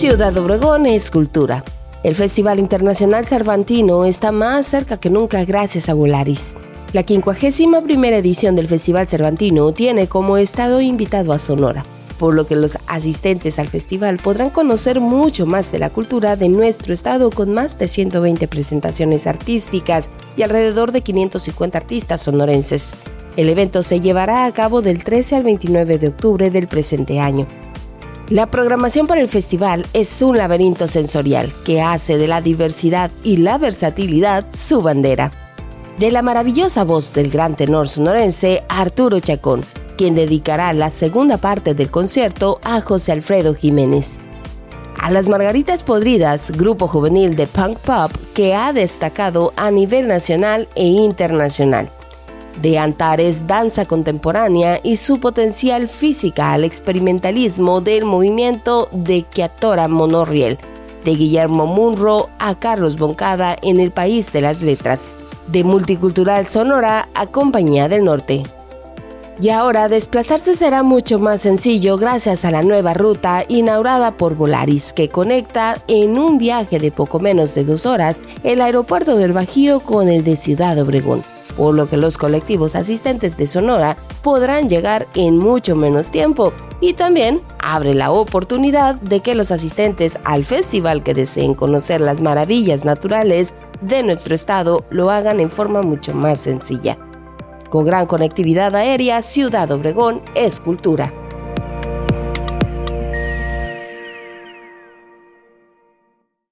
Ciudad Obregón es cultura. El Festival Internacional Cervantino está más cerca que nunca gracias a Volaris. La 51 primera edición del Festival Cervantino tiene como estado invitado a Sonora, por lo que los asistentes al festival podrán conocer mucho más de la cultura de nuestro estado con más de 120 presentaciones artísticas y alrededor de 550 artistas sonorenses. El evento se llevará a cabo del 13 al 29 de octubre del presente año. La programación para el festival es un laberinto sensorial que hace de la diversidad y la versatilidad su bandera. De la maravillosa voz del gran tenor sonorense Arturo Chacón, quien dedicará la segunda parte del concierto a José Alfredo Jiménez. A las Margaritas Podridas, grupo juvenil de punk pop que ha destacado a nivel nacional e internacional de Antares danza contemporánea y su potencial física al experimentalismo del movimiento de Kiatora Monorriel, de Guillermo Munro a Carlos Boncada en el país de las letras, de Multicultural Sonora a Compañía del Norte. Y ahora desplazarse será mucho más sencillo gracias a la nueva ruta inaugurada por Volaris que conecta en un viaje de poco menos de dos horas el aeropuerto del Bajío con el de Ciudad Obregón por lo que los colectivos asistentes de Sonora podrán llegar en mucho menos tiempo y también abre la oportunidad de que los asistentes al festival que deseen conocer las maravillas naturales de nuestro estado lo hagan en forma mucho más sencilla. Con gran conectividad aérea, Ciudad Obregón es cultura.